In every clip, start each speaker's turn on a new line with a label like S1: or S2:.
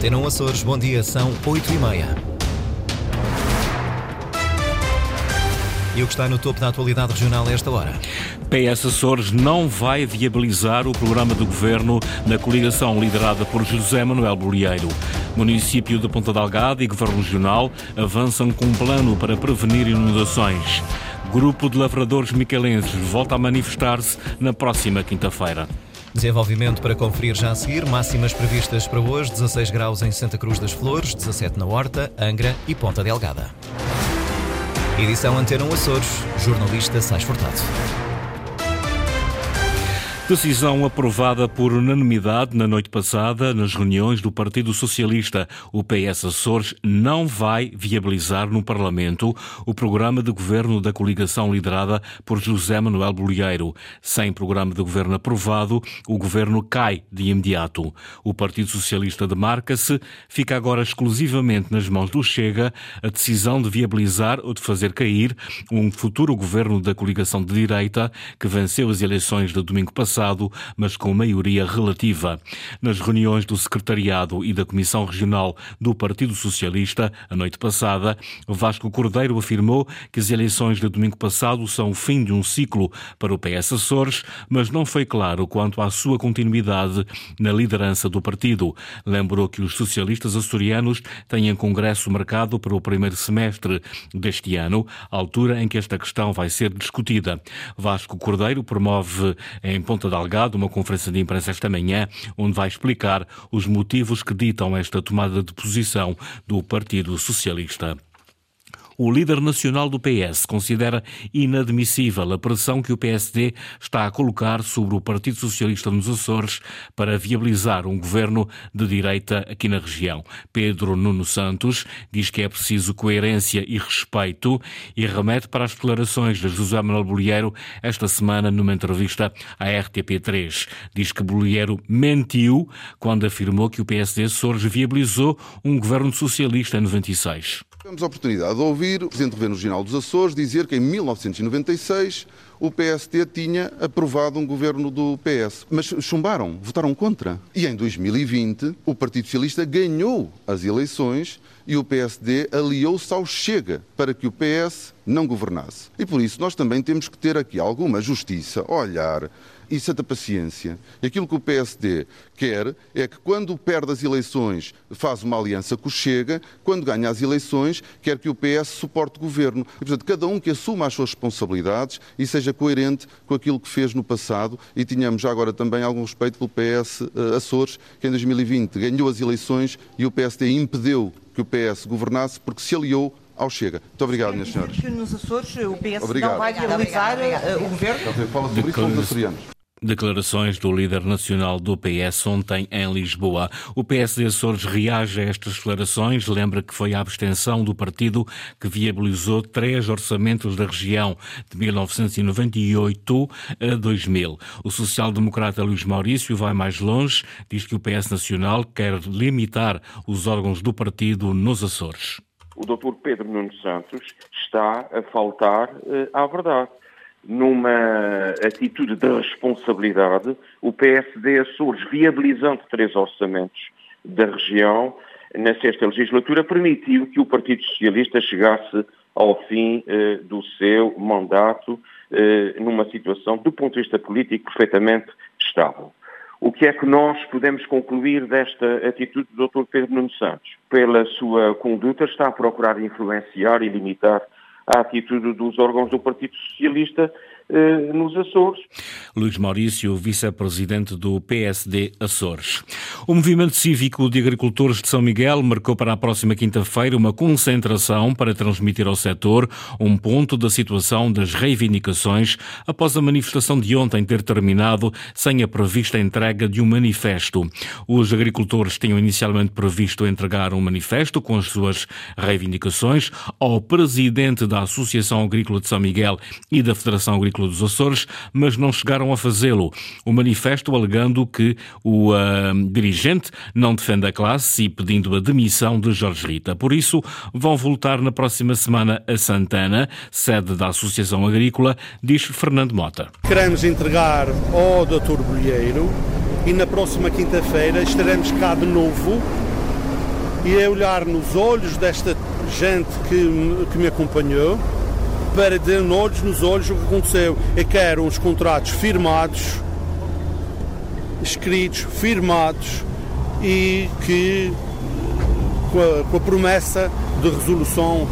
S1: Antena 1 Açores, bom dia, são 8 e meia. E o que está no topo da atualidade regional a esta hora?
S2: PS Açores não vai viabilizar o programa de governo na coligação liderada por José Manuel Bolieiro. Município de Ponta Delgada e Governo Regional avançam com um plano para prevenir inundações. Grupo de lavradores micalenses volta a manifestar-se na próxima quinta-feira.
S1: Desenvolvimento para conferir já a seguir. Máximas previstas para hoje: 16 graus em Santa Cruz das Flores, 17 na Horta, Angra e Ponta Delgada. Edição Antena Açores, jornalista Sais Furtado.
S2: Decisão aprovada por unanimidade na noite passada nas reuniões do Partido Socialista. O PS Açores não vai viabilizar no Parlamento o programa de governo da coligação liderada por José Manuel Bolieiro. Sem programa de governo aprovado, o governo cai de imediato. O Partido Socialista demarca-se, fica agora exclusivamente nas mãos do Chega a decisão de viabilizar ou de fazer cair um futuro governo da coligação de direita que venceu as eleições de domingo passado passado, mas com maioria relativa. Nas reuniões do Secretariado e da Comissão Regional do Partido Socialista, a noite passada, Vasco Cordeiro afirmou que as eleições de domingo passado são o fim de um ciclo para o PS Açores, mas não foi claro quanto à sua continuidade na liderança do partido. Lembrou que os socialistas açorianos têm congresso marcado para o primeiro semestre deste ano, altura em que esta questão vai ser discutida. Vasco Cordeiro promove em Ponta Delgado uma conferência de imprensa esta manhã, onde vai explicar os motivos que ditam esta tomada de posição do Partido Socialista. O líder nacional do PS considera inadmissível a pressão que o PSD está a colocar sobre o Partido Socialista nos Açores para viabilizar um governo de direita aqui na região. Pedro Nuno Santos diz que é preciso coerência e respeito e remete para as declarações de José Manuel Bolieiro esta semana numa entrevista à RTP3. Diz que Bolieiro mentiu quando afirmou que o PSD Açores viabilizou um governo socialista em 96.
S3: Tivemos a oportunidade de ouvir o Presidente do Governo Regional dos Açores dizer que em 1996 o PST tinha aprovado um governo do PS. Mas chumbaram, votaram contra. E em 2020 o Partido Socialista ganhou as eleições e o PSD aliou-se ao Chega para que o PS não governasse. E por isso nós também temos que ter aqui alguma justiça, olhar e santa paciência. Aquilo que o PSD quer é que quando perde as eleições faz uma aliança com o Chega, quando ganha as eleições quer que o PS suporte o governo. E, portanto, cada um que assuma as suas responsabilidades e seja coerente com aquilo que fez no passado e tínhamos já agora também algum respeito pelo PS uh, eh, Açores, que em 2020 ganhou as eleições e o PSD impediu que o PS governasse porque se aliou ao Chega. Muito obrigado, minhas senhoras.
S4: Nos Açores o PS obrigado. não vai viabilizar eh, o governo?
S3: Fala sobre isso com os açorianos.
S2: Declarações do líder nacional do PS ontem em Lisboa. O PSD Açores reage a estas declarações, lembra que foi a abstenção do partido que viabilizou três orçamentos da região de 1998 a 2000. O social-democrata Luís Maurício vai mais longe, diz que o PS Nacional quer limitar os órgãos do partido nos Açores.
S5: O Dr. Pedro Nuno Santos está a faltar uh, à verdade numa atitude de responsabilidade, o PSD Açores, viabilizando três orçamentos da região, na sexta legislatura, permitiu que o Partido Socialista chegasse ao fim eh, do seu mandato eh, numa situação, do ponto de vista político, perfeitamente estável. O que é que nós podemos concluir desta atitude do Dr. Pedro Nuno Santos? Pela sua conduta, está a procurar influenciar e limitar a atitude dos órgãos do Partido Socialista eh, nos Açores.
S2: Luís Maurício, vice-presidente do PSD Açores. O Movimento Cívico de Agricultores de São Miguel marcou para a próxima quinta-feira uma concentração para transmitir ao setor um ponto da situação das reivindicações após a manifestação de ontem ter terminado sem a prevista entrega de um manifesto. Os agricultores tinham inicialmente previsto entregar um manifesto com as suas reivindicações ao presidente da Associação Agrícola de São Miguel e da Federação Agrícola Agrícola dos Açores, mas não chegaram a fazê-lo. O manifesto alegando que o uh, dirigente não defende a classe e pedindo a demissão de Jorge Rita. Por isso, vão voltar na próxima semana a Santana, sede da Associação Agrícola, diz Fernando Mota.
S6: Queremos entregar ao Dr. Bolheiro e na próxima quinta-feira estaremos cá de novo e é olhar nos olhos desta gente que, que me acompanhou para dizer olhos nos olhos o que aconteceu. Eu quero uns contratos firmados, escritos, firmados e que com a, com a promessa de resolução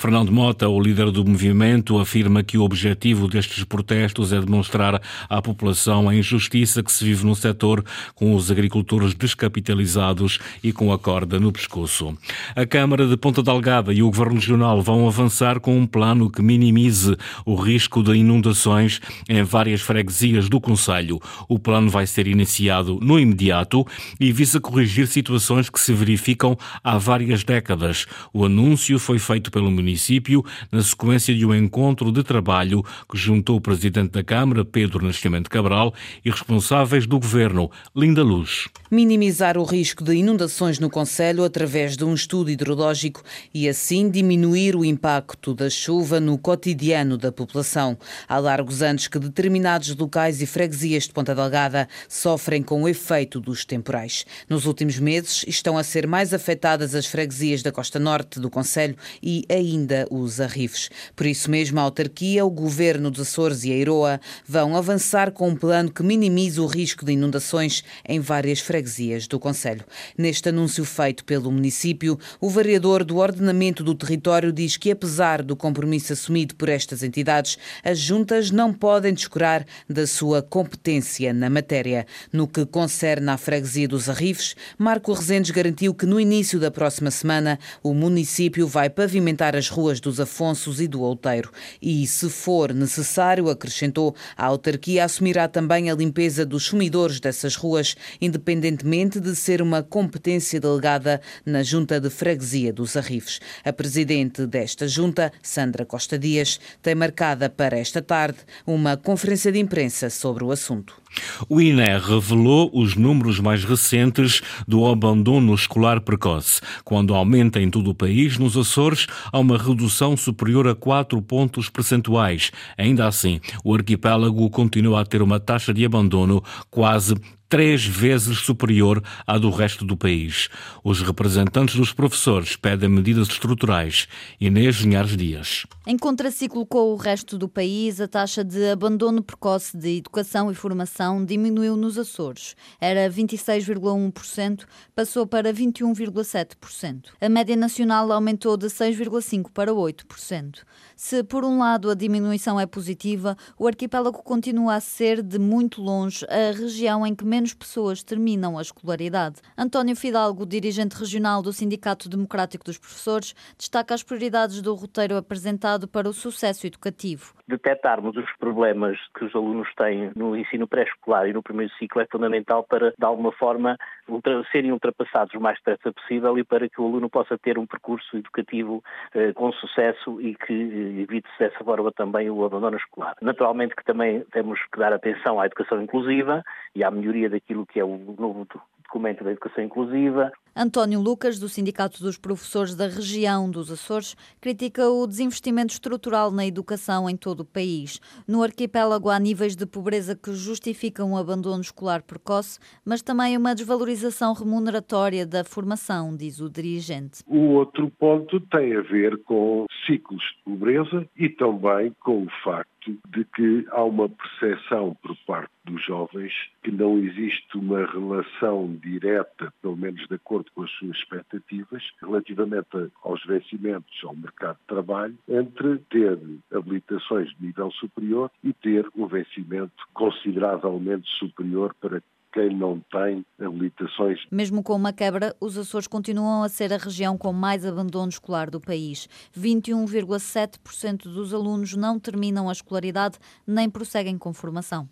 S2: Fernando Mota, o líder do movimento, afirma que o objetivo destes protestos é demonstrar à população a injustiça que se vive no setor com os agricultores descapitalizados e com a corda no pescoço. A Câmara de Ponta Delgada e o Governo Regional vão avançar com um plano que minimize o risco de inundações em várias freguesias do Conselho. O plano vai ser iniciado no imediato e visa corrigir situações que se verificam há várias décadas. O anúncio foi feito pelo Ministro município, na sequência de um encontro de trabalho que juntou o Presidente da Câmara, Pedro Nascimento Cabral, e responsáveis do Governo, Linda Luz.
S7: Minimizar o risco de inundações no Conselho através de um estudo hidrológico e assim diminuir o impacto da chuva no cotidiano da população. Há largos anos que determinados locais e freguesias de Ponta Delgada sofrem com o efeito dos temporais. Nos últimos meses estão a ser mais afetadas as freguesias da costa norte do Conselho e ainda ainda os arrifes. Por isso mesmo, a autarquia, o governo dos Açores e a Iroa vão avançar com um plano que minimize o risco de inundações em várias freguesias do Conselho. Neste anúncio feito pelo município, o vereador do ordenamento do território diz que, apesar do compromisso assumido por estas entidades, as juntas não podem descurar da sua competência na matéria. No que concerne à freguesia dos Arrifes, Marco Rezendes garantiu que no início da próxima semana o município vai pavimentar as ruas dos Afonsos e do Outeiro. E, se for necessário, acrescentou, a autarquia assumirá também a limpeza dos sumidores dessas ruas, independentemente de ser uma competência delegada na Junta de Freguesia dos Arrifes. A presidente desta junta, Sandra Costa Dias, tem marcada para esta tarde uma conferência de imprensa sobre o assunto.
S2: O INE revelou os números mais recentes do abandono escolar precoce. Quando aumenta em todo o país, nos Açores há uma redução superior a 4 pontos percentuais. Ainda assim, o arquipélago continua a ter uma taxa de abandono quase três vezes superior à do resto do país. Os representantes dos professores pedem medidas estruturais. Inês Linhares Dias.
S8: Em contraciclo com o resto do país, a taxa de abandono precoce de educação e formação diminuiu nos Açores. Era 26,1%, passou para 21,7%. A média nacional aumentou de 6,5% para 8%. Se, por um lado, a diminuição é positiva, o arquipélago continua a ser, de muito longe, a região em que menos menos pessoas terminam a escolaridade. António Fidalgo, dirigente regional do Sindicato Democrático dos Professores, destaca as prioridades do roteiro apresentado para o sucesso educativo.
S9: Detectarmos os problemas que os alunos têm no ensino pré-escolar e no primeiro ciclo é fundamental para, de alguma forma, ultra, serem ultrapassados o mais depressa possível e para que o aluno possa ter um percurso educativo eh, com sucesso e que eh, evite-se dessa forma também o abandono escolar. Naturalmente que também temos que dar atenção à educação inclusiva e à melhoria daquilo que é o novo documento da educação inclusiva.
S8: António Lucas, do Sindicato dos Professores da Região dos Açores, critica o desinvestimento estrutural na educação em todo o país. No arquipélago há níveis de pobreza que justificam o abandono escolar precoce, mas também uma desvalorização remuneratória da formação, diz o dirigente.
S10: O outro ponto tem a ver com ciclos de pobreza e também com o facto de que há uma percepção por parte dos jovens que não existe uma relação direta, pelo menos de acordo com as suas expectativas, relativamente aos vencimentos ao mercado de trabalho, entre ter habilitações de nível superior e ter um vencimento consideravelmente superior para quem não tem habilitações.
S8: Mesmo com uma quebra, os Açores continuam a ser a região com mais abandono escolar do país. 21,7% dos alunos não terminam a escolaridade nem prosseguem com formação.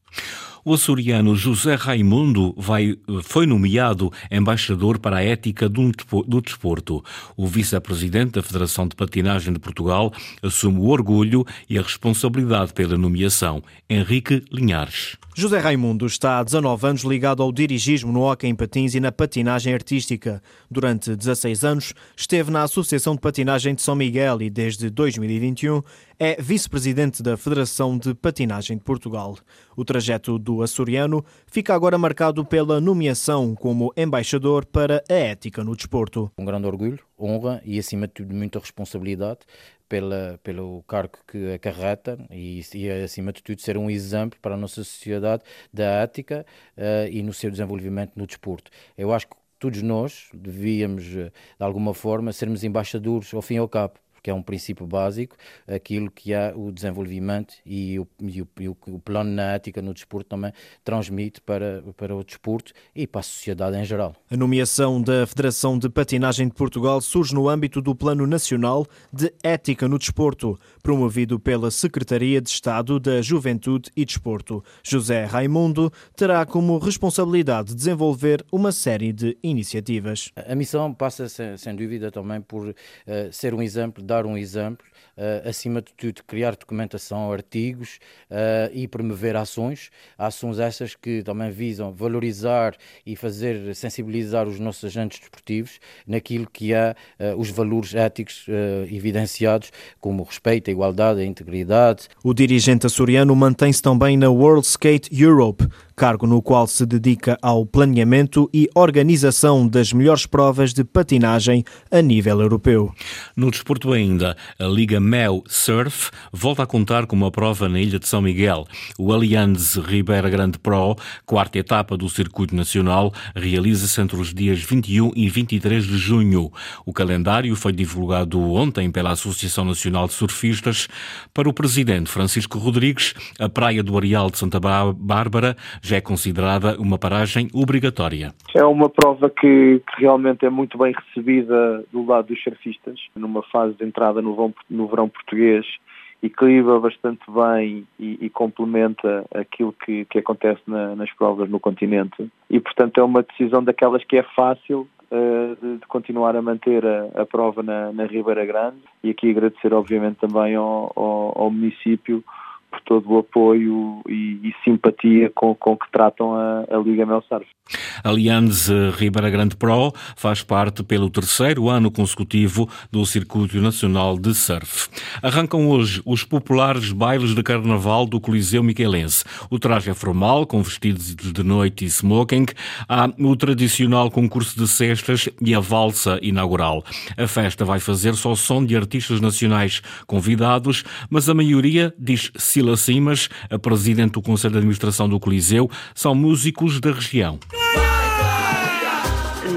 S2: O açoriano José Raimundo vai, foi nomeado embaixador para a ética do desporto. O vice-presidente da Federação de Patinagem de Portugal assume o orgulho e a responsabilidade pela nomeação. Henrique Linhares.
S11: José Raimundo está há 19 anos ligado ao dirigismo no hóquei em patins e na patinagem artística. Durante 16 anos esteve na Associação de Patinagem de São Miguel e desde 2021 é vice-presidente da Federação de Patinagem de Portugal. O trajeto do açoriano fica agora marcado pela nomeação como embaixador para a ética no desporto.
S12: Um grande orgulho, honra e, acima de tudo, muita responsabilidade pela, pelo cargo que acarreta e, e, acima de tudo, ser um exemplo para a nossa sociedade da ética uh, e no seu desenvolvimento no desporto. Eu acho que todos nós devíamos, eh, de alguma forma, sermos embaixadores ao fim e ao cabo porque é um princípio básico, aquilo que é o desenvolvimento e o, e o, e o plano na ética no desporto também transmite para, para o desporto e para a sociedade em geral.
S11: A nomeação da Federação de Patinagem de Portugal surge no âmbito do Plano Nacional de Ética no Desporto, promovido pela Secretaria de Estado da Juventude e Desporto. José Raimundo terá como responsabilidade desenvolver uma série de iniciativas.
S12: A missão passa, sem, dúvida, também por uh, ser um exemplo dar um exemplo, uh, acima de tudo, criar documentação, artigos uh, e promover ações. Ações essas que também visam valorizar e fazer sensibilizar os nossos agentes desportivos naquilo que é uh, os valores éticos evidenciados, como o respeito, a igualdade, a integridade.
S11: O dirigente açoriano mantém-se também na World Skate Europe, cargo no qual se dedica ao planeamento e organização das melhores provas de patinagem a nível europeu.
S2: No desporto ainda, a Liga Mel Surf volta a contar com uma prova na Ilha de São Miguel. O Allianz Ribeira Grande Pro, quarta etapa do circuito nacional, realiza-se entre os dias 21 e 23 de junho. O calendário foi divulgado ontem pela Associação Nacional de Surfistas. Para o presidente Francisco Rodrigues, a praia do Areal de Santa Bárbara já é considerada uma paragem obrigatória.
S13: É uma prova que, que, realmente é muito bem recebida do lado dos surfistas, numa fase de entrada no no verão português, equilibra bastante bem e, e complementa aquilo que, que acontece na, nas provas no continente. E, portanto, é uma decisão daquelas que é fácil uh, de, de, continuar a manter a, a prova na, na, Ribeira Grande e aqui agradecer, obviamente, também ao, ao, ao município por todo o apoio e, e simpatia com, com que tratam a, a Liga Melsarf.
S2: Allianz Ribeira Grande Pro faz parte pelo terceiro ano consecutivo do Circuito Nacional de Surf. Arrancam hoje os populares bailes de carnaval do Coliseu Miquelense. O traje é formal, com vestidos de noite e smoking. Há o tradicional concurso de cestas e a valsa inaugural. A festa vai fazer só som de artistas nacionais convidados, mas a maioria diz Sila Simas, a presidente do Conselho de Administração do Coliseu, são músicos da região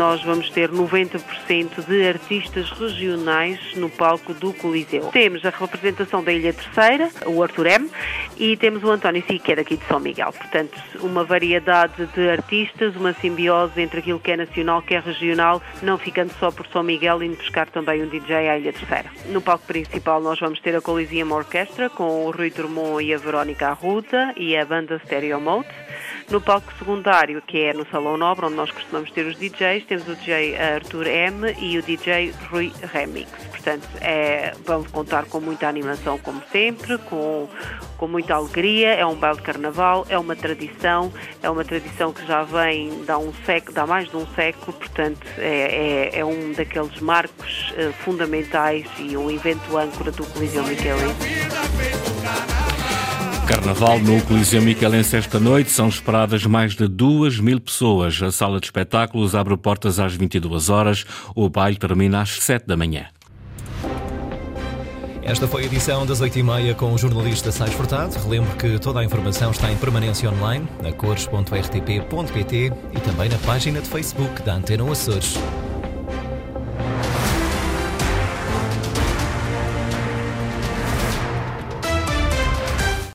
S14: nós vamos ter 90% de artistas regionais no palco do Coliseu. Temos a representação da Ilha Terceira, o Arthur M, e temos o António Si, que é daqui de São Miguel. Portanto, uma variedade de artistas, uma simbiose entre aquilo que é nacional, que é regional, não ficando só por São Miguel, indo buscar também um DJ à Ilha Terceira. No palco principal nós vamos ter a Coliseum Orquestra, com o Rui Drummond e a Verónica Arruda e a banda Stereo Mode. No palco secundário, que é no Salão Nobre, onde nós costumamos ter os DJs, temos o DJ Arthur M e o DJ Rui Remix. Portanto, é, vamos contar com muita animação, como sempre, com, com muita alegria. É um baile de carnaval, é uma tradição, é uma tradição que já vem dá, um século, dá mais de um século, portanto, é, é, é um daqueles marcos uh, fundamentais e um evento âncora do Coliseu Michelense.
S2: Carnaval no Coliseu Miquelense esta noite são esperadas mais de duas mil pessoas. A sala de espetáculos abre portas às 22 horas. O baile termina às 7 da manhã.
S1: Esta foi a edição das 8h30 com o jornalista Sais Furtado. Relembro que toda a informação está em permanência online na cores.rtp.pt e também na página de Facebook da Antena Açores.